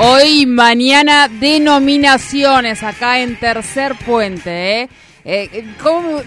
Hoy, mañana, denominaciones acá en Tercer Puente, ¿eh? Eh, ¿cómo-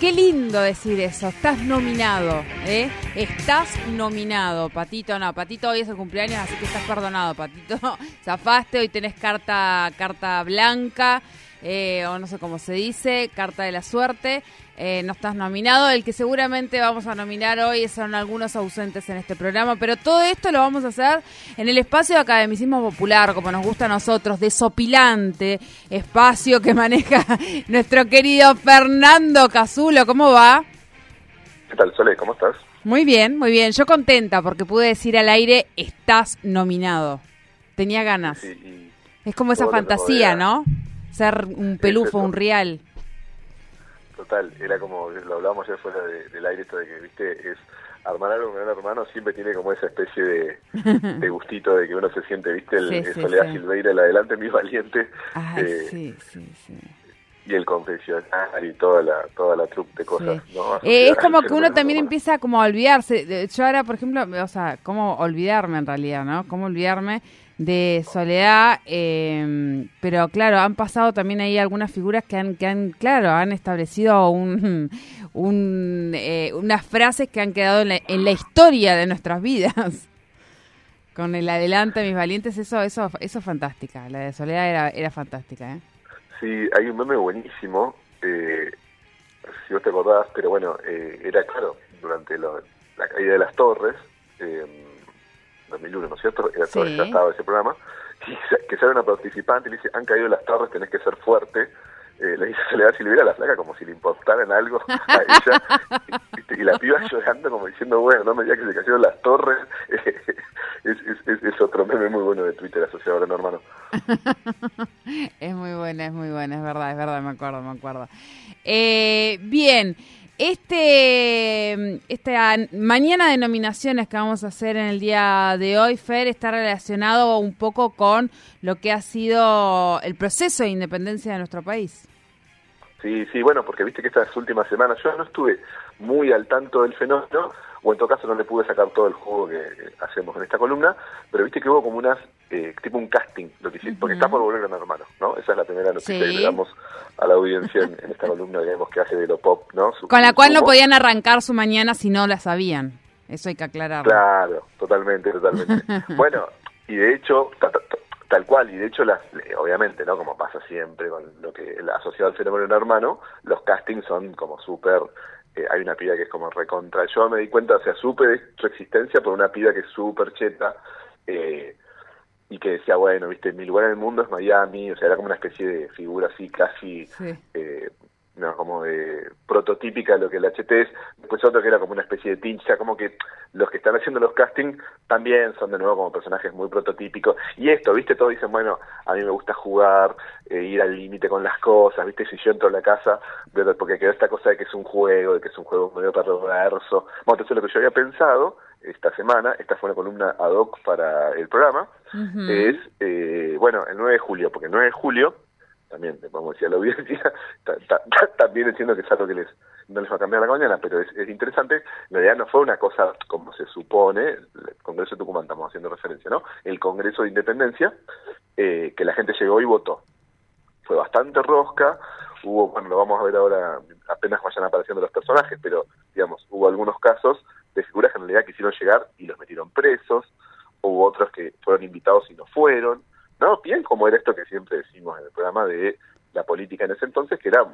qué lindo decir eso, estás nominado, ¿eh? Estás nominado, Patito, no, Patito hoy es el cumpleaños, así que estás perdonado, Patito. Zafaste, hoy tenés carta, carta blanca, eh, o no sé cómo se dice, carta de la suerte. Eh, no estás nominado, el que seguramente vamos a nominar hoy son algunos ausentes en este programa, pero todo esto lo vamos a hacer en el espacio de academicismo popular, como nos gusta a nosotros, desopilante, espacio que maneja nuestro querido Fernando Casulo. ¿Cómo va? ¿Qué tal, Sole? ¿Cómo estás? Muy bien, muy bien. Yo contenta porque pude decir al aire, estás nominado. Tenía ganas. Sí, Es como esa fantasía. ¿no? Ser un pelufo, un real. Total, era como, lo hablábamos ayer fuera de- del aire, esto de que, viste, es armar algo con un hermano siempre tiene como esa especie de, de gustito de que uno se siente, viste, el, Sí, el sí, Soledad sí. Silveira, el adelante mi valiente, Ay, eh, sí, sí, sí. y el confesionario y toda la, toda la troupe de cosas, Sí. ¿no? Eh, es como que uno también humano. empieza como a olvidarse. Yo ahora, por ejemplo, o sea, cómo olvidarme en realidad, ¿no? Cómo olvidarme de Soledad, eh, pero claro, han pasado también ahí algunas figuras que han, que han claro, han establecido un, un, eh, unas frases que han quedado en la, en la historia de nuestras vidas. Con el adelante, mis valientes, eso, eso, eso es fantástica. La de Soledad era, era fantástica, ¿eh? Sí, hay un meme buenísimo, eh, si vos te acordás, pero bueno, eh, era claro, durante lo- la caída de las torres, eh, 2001, ¿no es cierto? Era todo- Sí. estaba ese programa, y se- que sale una participante y le dice, han caído las torres, tenés que ser fuerte. Eh, le dice Soledad Silvera a la flaca como si le importaran algo a ella, y, y la piba llorando como diciendo, bueno, no me digas que se cayeron las torres. es, es- es- es otro meme muy bueno de Twitter asociado a Hermano. Es muy buena, es muy buena, es verdad, es verdad, me acuerdo, me acuerdo. Eh, bien, este, esta mañana de nominaciones que vamos a hacer en el día de hoy, Fer, está relacionado un poco con lo que ha sido el proceso de independencia de nuestro país. Sí, sí, bueno, porque viste que estas últimas semanas yo no estuve muy al tanto del fenómeno, o en todo caso no le pude sacar todo el jugo que hacemos en esta columna, pero viste que hubo como unas, eh, tipo un casting, lo que hiciste, porque está por volver Gran Hermano, ¿no? Esa es la primera noticia Sí. que le damos a la audiencia en, en esta columna, digamos, que hace de lo pop, ¿no? Su- Con la cual no podían arrancar su mañana si no la sabían. Eso hay que aclararlo. Claro, totalmente, totalmente. bueno, y de hecho, ta- ta- ta- tal cual, y de hecho, las, eh, obviamente, ¿no? Como pasa siempre con lo que la asociado al fenómeno hermano, los castings son como súper. Eh, hay una piba que es como recontra. Yo me di cuenta, o sea, supe de su existencia por una piba que es súper cheta. Eh, y que decía, bueno, viste, mi lugar en el mundo es Miami, o sea, era como una especie de figura así casi Sí. eh, no, como de prototípica de lo que el HT es, después otro que era como una especie de tincha, como que los que están haciendo los castings también son de nuevo como personajes muy prototípicos, y esto, viste, todos dicen, bueno, a mí me gusta jugar, eh, ir al límite con las cosas, viste, si yo entro a la casa, porque quedó esta cosa de que es un juego, de que es un juego medio perverso, bueno, entonces lo que yo había pensado esta semana, esta fue una columna ad hoc para el programa, es, eh, bueno, el 9 de julio, porque el 9 de julio, también le podemos decir a la audiencia, ta- ta- ta- también entiendo que es algo que les no les va a cambiar la mañana, pero es, es interesante, en realidad no fue una cosa como se supone, el Congreso de Tucumán estamos haciendo referencia, ¿no? El Congreso de Independencia, eh, que la gente llegó y votó. Fue bastante rosca, hubo, bueno, lo vamos a ver ahora, apenas vayan apareciendo los personajes, pero, digamos, hubo algunos casos de figuras que en realidad quisieron llegar y los metieron presos, hubo otros que fueron invitados y no fueron, ¿no? Bien como era esto que siempre decimos en el programa de la política en ese entonces, que era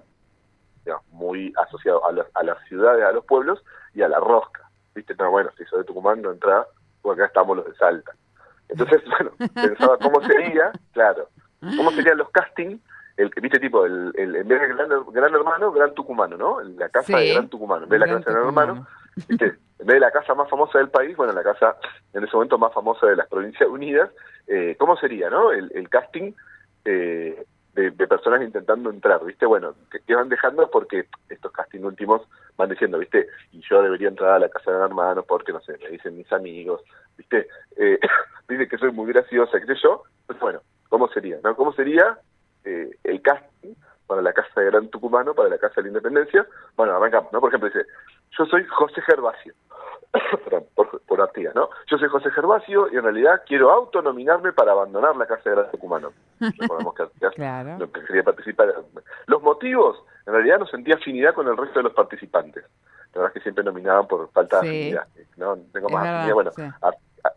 muy asociado a, las- a las ciudades, a los pueblos y a la rosca. ¿Viste? No, bueno, si sos de Tucumán no entra, porque acá estamos los de Salta. Entonces, bueno, pensaba cómo sería, claro, cómo serían los castings el, viste tipo, el, el, en vez de gran, gran hermano, gran tucumano, ¿no? La casa de gran tucumano, en vez de la casa de gran hermano, ¿viste? en vez de la casa más famosa del país, bueno, la casa en ese momento más famosa de las Provincias Unidas, eh, ¿cómo sería, no? El, el casting eh, de, personas intentando entrar, ¿viste? Bueno, que, van dejando porque estos casting últimos van diciendo, ¿viste? Y yo debería entrar a la casa de hermanos porque, no sé, me dicen mis amigos, ¿viste? Eh, dicen que soy muy graciosa, qué sé yo. Pues bueno, ¿cómo sería, no? ¿Cómo sería eh, el casting para la Casa de Gran Tucumano, para la Casa de la Independencia? Bueno, arrancamos, ¿no? Por ejemplo, dice, yo soy José Gervasio. Por, por Artigas, ¿no? Yo soy José Gervasio y en realidad quiero autonominarme para abandonar la Casa de Gran Tucumano. Recordemos que Artigas no quería participar. Los motivos, en realidad no sentía afinidad con el resto de los participantes. La verdad es que siempre nominaban por falta de afinidad. No tengo más afinidad. Bueno,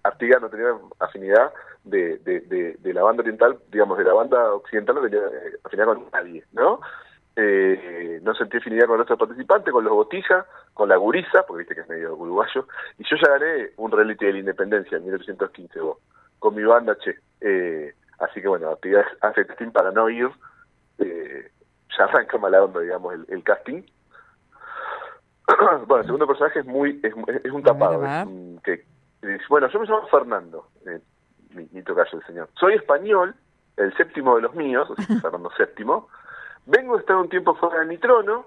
Artigas no tenía afinidad de, de, de, la banda oriental, digamos, de la banda occidental no tenía eh, afinidad con nadie, ¿no? eh, no sentí afinidad con nuestros participantes, con los Botija, con la Gurisa, porque viste que es medio uruguayo, y yo ya gané un reality de la independencia en 1815, vos, con mi banda, che. Eh, así que bueno, actividades hace casting para no ir, eh, ya arranca mala onda, digamos, el, casting. bueno, el segundo personaje es muy, es, es un tapado, que, bueno, yo me llamo Fernando, mi, mi tocayo el señor. Soy español, el séptimo de los míos, o sea, Fernando séptimo, Vengo a estar un tiempo fuera de mi trono,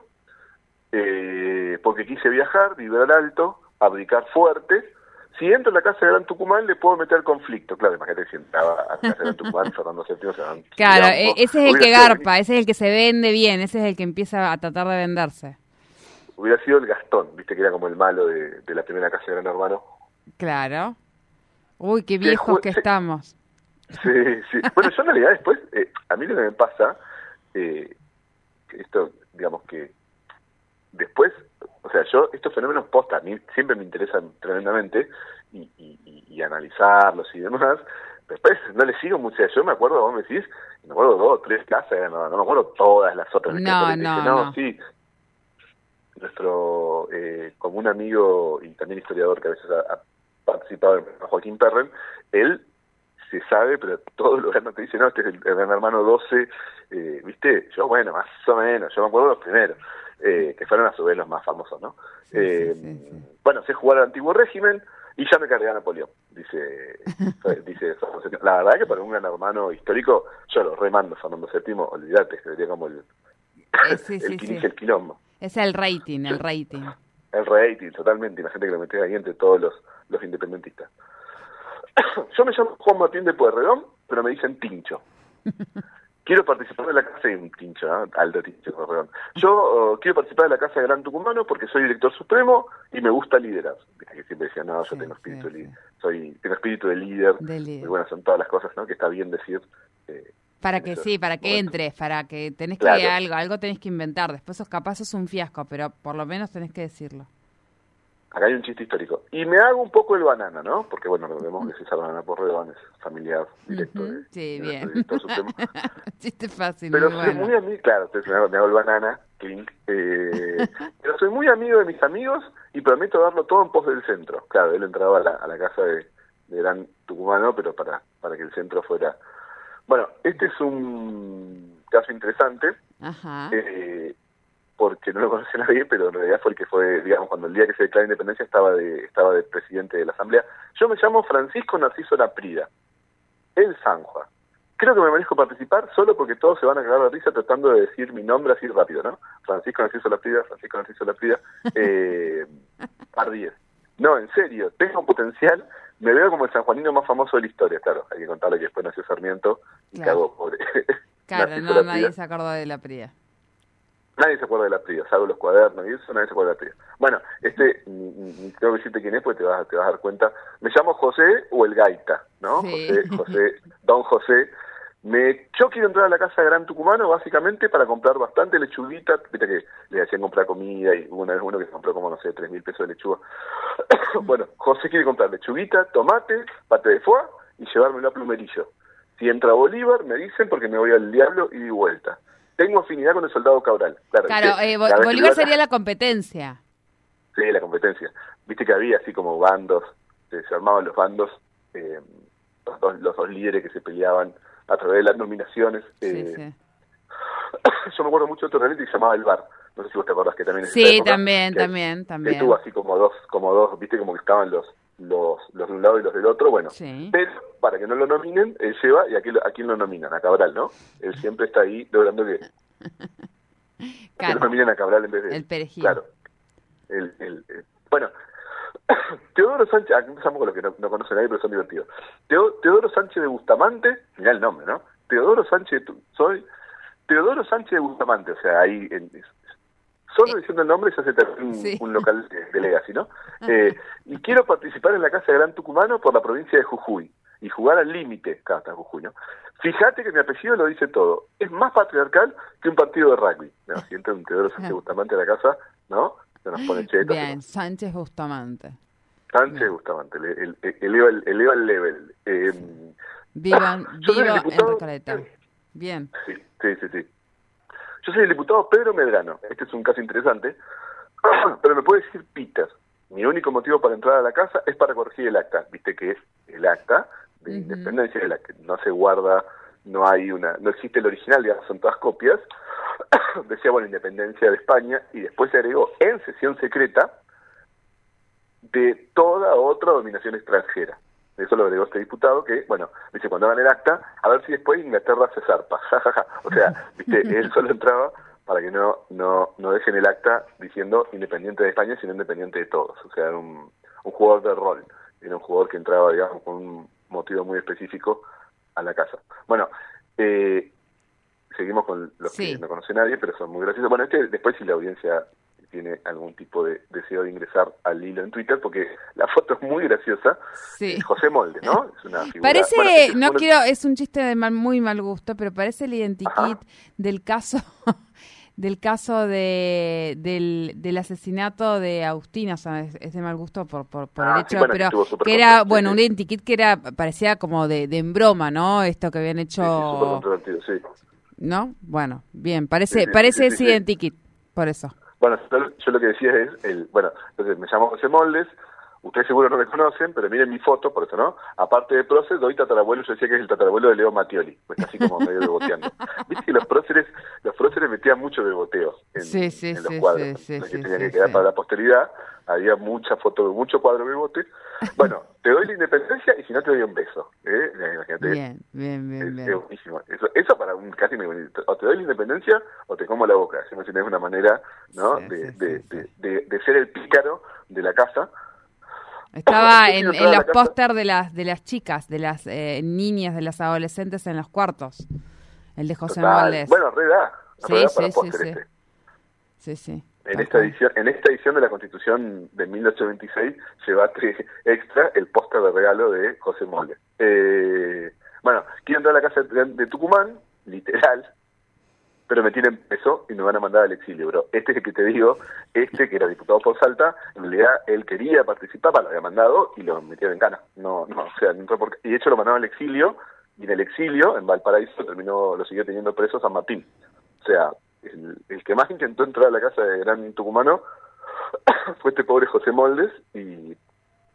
eh, porque quise viajar, vibrar alto, abricar fuerte. Si entro a la casa de Gran Tucumán, le puedo meter conflicto. Claro, imagínate si entraba a la casa de Gran Tucumán, Fernando VII se van. Claro, e-, ese es el que garpa, ese es el que se vende bien, ese es el que empieza a tratar de venderse. Hubiera sido el Gastón, viste que era como el malo de, la primera casa de Gran Hermano. Claro. Uy, qué viejos que estamos. Sí, sí. Bueno, yo en realidad después, eh, a mí lo que me pasa, eh, esto, digamos que después, o sea, yo estos fenómenos posta, a mí siempre me interesan tremendamente y, analizarlos y demás, después no les sigo mucho, yo me acuerdo, vos me decís, me acuerdo dos, tres clases, no, no me acuerdo todas las otras. No, no, no, sí. Nuestro eh, un amigo y también historiador que a veces ha, participado en Joaquín Perren, él se sabe, pero todos los no te dicen, no, este es el, gran hermano 12, eh, ¿viste? Yo, bueno, más o menos, yo me acuerdo los primeros, eh, que fueron a su vez los más famosos, ¿no? eh, Bueno, sé jugar al antiguo régimen y ya me cargué a Napoleón, dice, dice La verdad que para un gran hermano histórico, yo lo remando Fernando VII, olvídate, sería como el, eh, el, el quilombo. Es el rating, el rating. El rating, totalmente, la gente que lo mete ahí entre todos los, los independentistas. Yo me llamo Juan Martín de Pueyrredón, pero me dicen Tincho. Quiero participar de la casa de un Tincho, ¿eh? alto Tincho, perdón. Yo oh, quiero participar de la casa de Gran Tucumano porque soy director supremo y me gusta liderar. Que siempre decía, no, yo tengo espíritu, de soy tengo espíritu de líder. Y bueno, son todas las cosas, ¿no? Que está bien decir. Eh, para que sí, para que entres, para que tenés que algo, algo tenés que inventar. Después sos capaz sos un fiasco, pero por lo menos tenés que decirlo acá hay un chiste histórico. Y me hago un poco el banana, ¿no? Porque, bueno, vemos que César Banana Porredón es familiar directo Sí, bien. chiste fácil. Pero soy muy amigo, claro, me hago el banana, clink. Eh, pero soy muy amigo de mis amigos y prometo darlo todo en pos del centro. Claro, él entraba a la, a la casa de, de Gran Tucumano, pero para, para que el centro fuera... Bueno, este es un caso interesante. Ajá. Eh, porque no lo conocía nadie, pero en realidad fue el que fue, digamos, cuando el día que se declaró independencia estaba de, estaba de presidente de la Asamblea. Yo me llamo Francisco Narciso Laprida, el Sanjua. Creo que me merezco participar solo porque todos se van a cagar de risa tratando de decir mi nombre así rápido, ¿no? Francisco Narciso Laprida, Francisco Narciso Laprida, eh, No, en serio, tengo un potencial, me veo como el sanjuanino más famoso de la historia, claro, hay que contarle que después nació Sarmiento y claro. pobre. Claro, no, nadie se acordó de la Prida. Nadie se acuerda de la Prida, salvo los cuadernos y eso, nadie se acuerda de la Prida. Bueno, este, ni, tengo que decirte quién es, pues te vas, te vas a dar cuenta. Me llamo José o el Gaita, ¿no? José, José, Don José. Me, yo quiero entrar a la casa de Gran Tucumano básicamente para comprar bastante lechuguita, viste que le hacían comprar comida y una vez uno que compró como, no sé, tres mil pesos de lechuga. bueno, José quiere comprar lechuguita, tomate, pate de foie y llevármelo a plumerillo. Si entra Bolívar, me dicen porque me voy al diablo y di vuelta tengo afinidad con el soldado Cabral. Claro, eh, Bolívar sería la competencia. Sí, la competencia. Viste que había así como bandos, se armaban los bandos, eh, los, dos, los dos líderes que se peleaban a través de las nominaciones. Eh, yo me acuerdo mucho de otro reality que se llamaba El Bar. No sé si vos te acordás que también es Sí, también, también, Que también. tuvo así como dos, como dos, viste, como que estaban los, los, los de un lado y los del otro. Bueno, Sí. pero para que no lo nominen, él lleva y a quién, lo- a quién lo nominan, a Cabral, ¿no? Él siempre está ahí logrando que, que lo nominen a Cabral en vez de el perejil. Claro. El, el, el- bueno, Teodoro Sánchez, aquí empezamos con los que no, no conocen a nadie, pero son divertidos. Teo- Teodoro Sánchez de Bustamante, mirá el nombre, ¿no? Teodoro Sánchez, soy Teodoro Sánchez de Bustamante, o sea, ahí, en- solo diciendo el nombre se hace también un, Sí. un local de, de Legacy, ¿no? Eh, y quiero participar en la Casa de Gran Tucumano por la provincia de Jujuy y jugar al límite, está Jujuy, ¿no? Fíjate que mi apellido lo dice todo. Es más patriarcal que un partido de rugby. ¿no? Si entra un Teodoro Sánchez Bustamante a la casa, ¿no? Se nos pone chetos. Bien, Sánchez Bustamante. Sánchez Bustamante, el, el, el- eleva, el, eleva el level. Eh, Vivan, en Recoleta. Bien. sí, sí, sí, sí. Yo soy el diputado Pedro Medrano. Este es un caso interesante. Pero me puede decir Peter. Mi único motivo para entrar a la casa es para corregir el acta. Viste que es el acta de Ujú. independencia de la que no se guarda, no hay una, no existe el original, digamos, son todas copias. Decía, bueno, independencia de España y después se agregó en sesión secreta de toda otra dominación extranjera. Eso lo agregó este diputado que, bueno, dice, cuando hagan el acta, a ver si después Inglaterra se zarpa. O sea, viste, él solo entraba para que no, no, no dejen el acta diciendo independiente de España, sino independiente de todos. O sea, era un, un jugador de rol. Era un jugador que entraba, digamos, con un motivo muy específico a la casa. Bueno, eh, seguimos con los Sí. que no conoce nadie, pero son muy graciosos. Bueno, este después si la audiencia tiene algún tipo de deseo de ingresar al hilo en Twitter, porque la foto es muy graciosa. Sí. José Molde, ¿no? Es una figura... Parece, bueno, es no quiero, es un chiste de mal, muy mal gusto, pero parece el identikit del caso del caso de del, del asesinato de Agustina, o sea, es, es de mal gusto por por, por Ah, el sí, hecho, bueno, que pero súper que era bueno, sí. un identikit que era parecía como de, de en broma, ¿no? Esto que habían Sí, sí, súper hecho, controvertido, sí. ¿no? Bueno, bien, parece Sí, sí, parece sí, ese sí, sí. identikit, por eso. Bueno, yo, lo que decía es, el, bueno, entonces me llamo José Moldes, ustedes seguro no me conocen, pero miren mi foto, por eso no, aparte de prócer, doy tatarabuelo, yo decía que es el tatarabuelo de Leo Mattioli, pues así como medio beboteando. Viste que los próceres, los próceres metían mucho beboteo en, Sí, sí, en los sí, cuadros, sí, sí, ¿no? que tenía que quedar para la posteridad, había mucha foto, mucho cuadro bebote. Bueno, te doy la independencia y si no te doy un beso, ¿eh? Imagínate, Bien, bien, bien, es, es bien. buenísimo. Eso, eso para un casi me o te doy la independencia o te como la boca. Si no tienes una manera, ¿no? De, de, de- de ser el pícaro de la casa. Estaba en, los casa. póster de las de las chicas, de las eh, niñas, de las adolescentes en los cuartos. El de José Total. Moldes. Bueno, re da, Sí, sí, sí, sí. este. Sí, sí. En esta edición, en esta edición de la Constitución de 1826, llevate extra el póster de regalo de José Molde. Eh, bueno, quiero entrar a la casa de Tucumán, literal, pero me tienen preso y me van a mandar al exilio, bro. Este es el que te digo, este que era diputado por Salta, en realidad él quería participar, lo había mandado y lo metieron en cana. No, no, o sea, y de hecho lo mandaron al exilio, y en el exilio, en Valparaíso, terminó, lo siguió teniendo preso San Martín. O sea, el, el que más intentó entrar a la casa de Gran Tucumano fue este pobre José Moldes y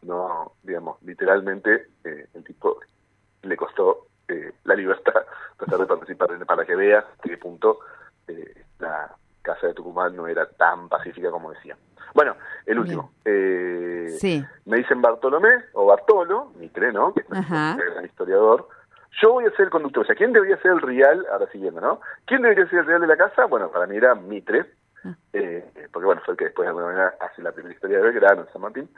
no, digamos, literalmente eh, el tipo le costó eh, la libertad tratar de participar en- para que veas que punto eh, la casa de Tucumán no era tan pacífica como decían. Bueno, el último. Eh, Sí. Me dicen Bartolomé o Bartolo, Mitre, ¿no? Que es un gran historiador. Yo voy a ser el conductor. O sea, ¿quién debería ser el real? Ahora siguiendo, ¿no? ¿Quién debería ser el real de la casa? Bueno, para mí era Mitre. Ah. eh, porque, bueno, fue el que después de alguna manera hace la primera historia de Belgrano, en San Martín.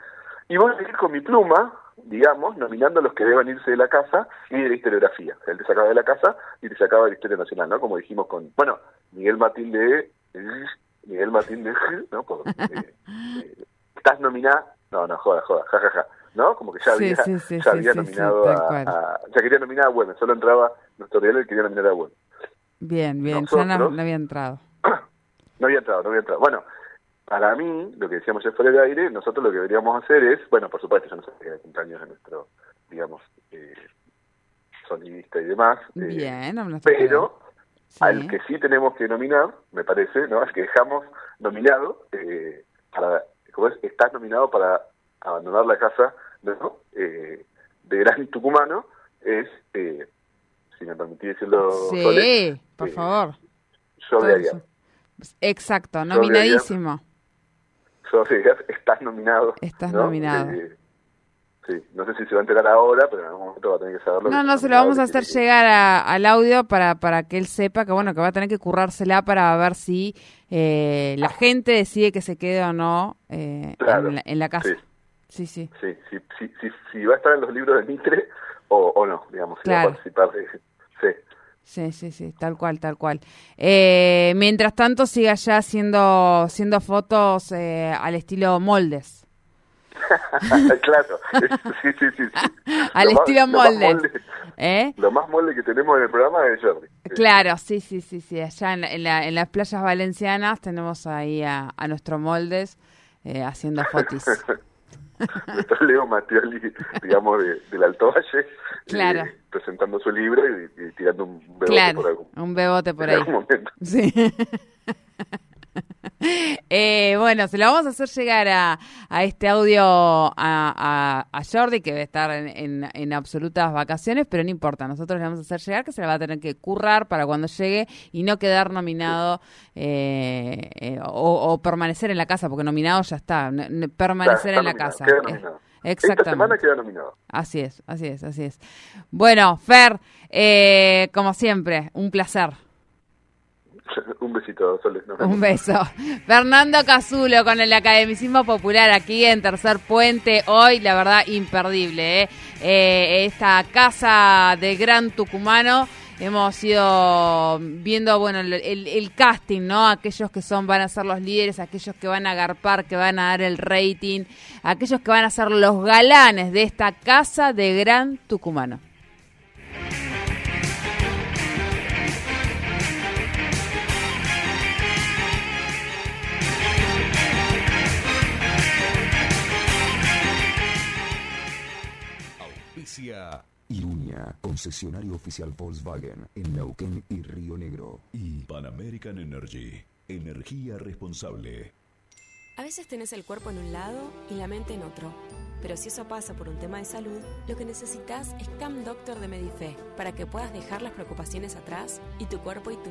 Y voy a seguir con mi pluma, digamos, nominando a los que deban irse de la casa y de la historiografía. Él te sacaba de la casa y te sacaba de la historia nacional, ¿no? Como dijimos con, bueno, Miguel Martín de... Miguel Martín de... ¿no? Por, eh, eh, ¿Estás nominada? No, no, joda, joda, jajaja. ¿No? Como que ya había, sí, sí, ya sí, había sí, sí, nominado a, Ya quería nominar a Güemes, solo entraba nuestro real y quería nominar a Güemes. Bien, bien. Ya no, Nosotros- no había entrado. No había entrado, no había entrado. Bueno, para mí, lo que decíamos ya fuera del aire, nosotros lo que deberíamos hacer es, bueno, por supuesto, yo no sé qué de cumpleaños de nuestro, digamos, eh, sonidista y demás. eh, Bien, hablas Pero Sí. al que sí tenemos que nominar, me parece, ¿no? Es que dejamos nominado, eh, para, ¿cómo es? Estás nominado para abandonar la casa, ¿no? Eh, de Gran Tucumano, es, eh, si me permitís decirlo, Sí, por eh, favor. Eso. Exacto, nominadísimo. Estás nominado. Estás ¿no? nominado. Eh, sí, no sé si se va a enterar ahora, pero en algún momento va a tener que saberlo. No, que no, se lo vamos a hacer llegar a- al audio para, para que él sepa que bueno que va a tener que currársela para ver si eh, la gente decide que se quede o no eh, Claro, en, la, en la casa. sí. Sí, sí. Sí, sí, sí, sí, sí, va a estar en los libros de Mitre o, o no, digamos, si Claro. va a participar de... Sí. Sí, sí, tal cual, tal cual. Eh, mientras tanto, sigue allá haciendo, haciendo fotos eh, al estilo moldes. claro, sí, sí, sí. sí. Al Lo más- estilo lo más molde. ¿Eh? Lo más molde que tenemos en el programa es Jordi. Claro, sí, sí, sí, sí. Allá en, la- en, la- en las playas valencianas tenemos ahí a, a nuestros moldes eh, haciendo fotis. Nuestro Leo Mattioli, digamos, de- del Alto Valle, Claro. eh, presentando su libro y, y tirando un bebote por Claro, algún, un bebote por en ahí. algún momento. Sí. Eh, bueno, se lo vamos a hacer llegar a, a este audio a, a, a Jordi, que debe estar en, en- en absolutas vacaciones, pero no importa, nosotros le vamos a hacer llegar, que se le va a tener que currar para cuando llegue y no quedar nominado eh, eh, o, o permanecer en la casa, porque nominado ya está, permanecer Claro, en la casa. Eh, nominado. Esta Exactamente. semana queda nominado. Así es, así es, así es. Bueno, Fer, eh, como siempre, un placer. un besito, Soles. Un beso. Fernando Casulo con el academicismo popular aquí en Tercer Puente. Hoy, la verdad, imperdible. ¿eh? Eh, esta casa de Gran Tucumano. Hemos ido viendo, bueno, el, el- el casting, ¿no? Aquellos que son, van a ser los líderes, aquellos que van a agarpar, que van a dar el rating, aquellos que van a ser los galanes de esta casa de Gran Tucumano. Concesionario oficial Volkswagen en Neuquén y Río Negro. Y Pan American Energy, energía responsable. A veces tenés el cuerpo en un lado y la mente en otro. Pero si eso pasa por un tema de salud, lo que necesitas es Cam Doctor de Medife para que puedas dejar las preocupaciones atrás y tu cuerpo y tu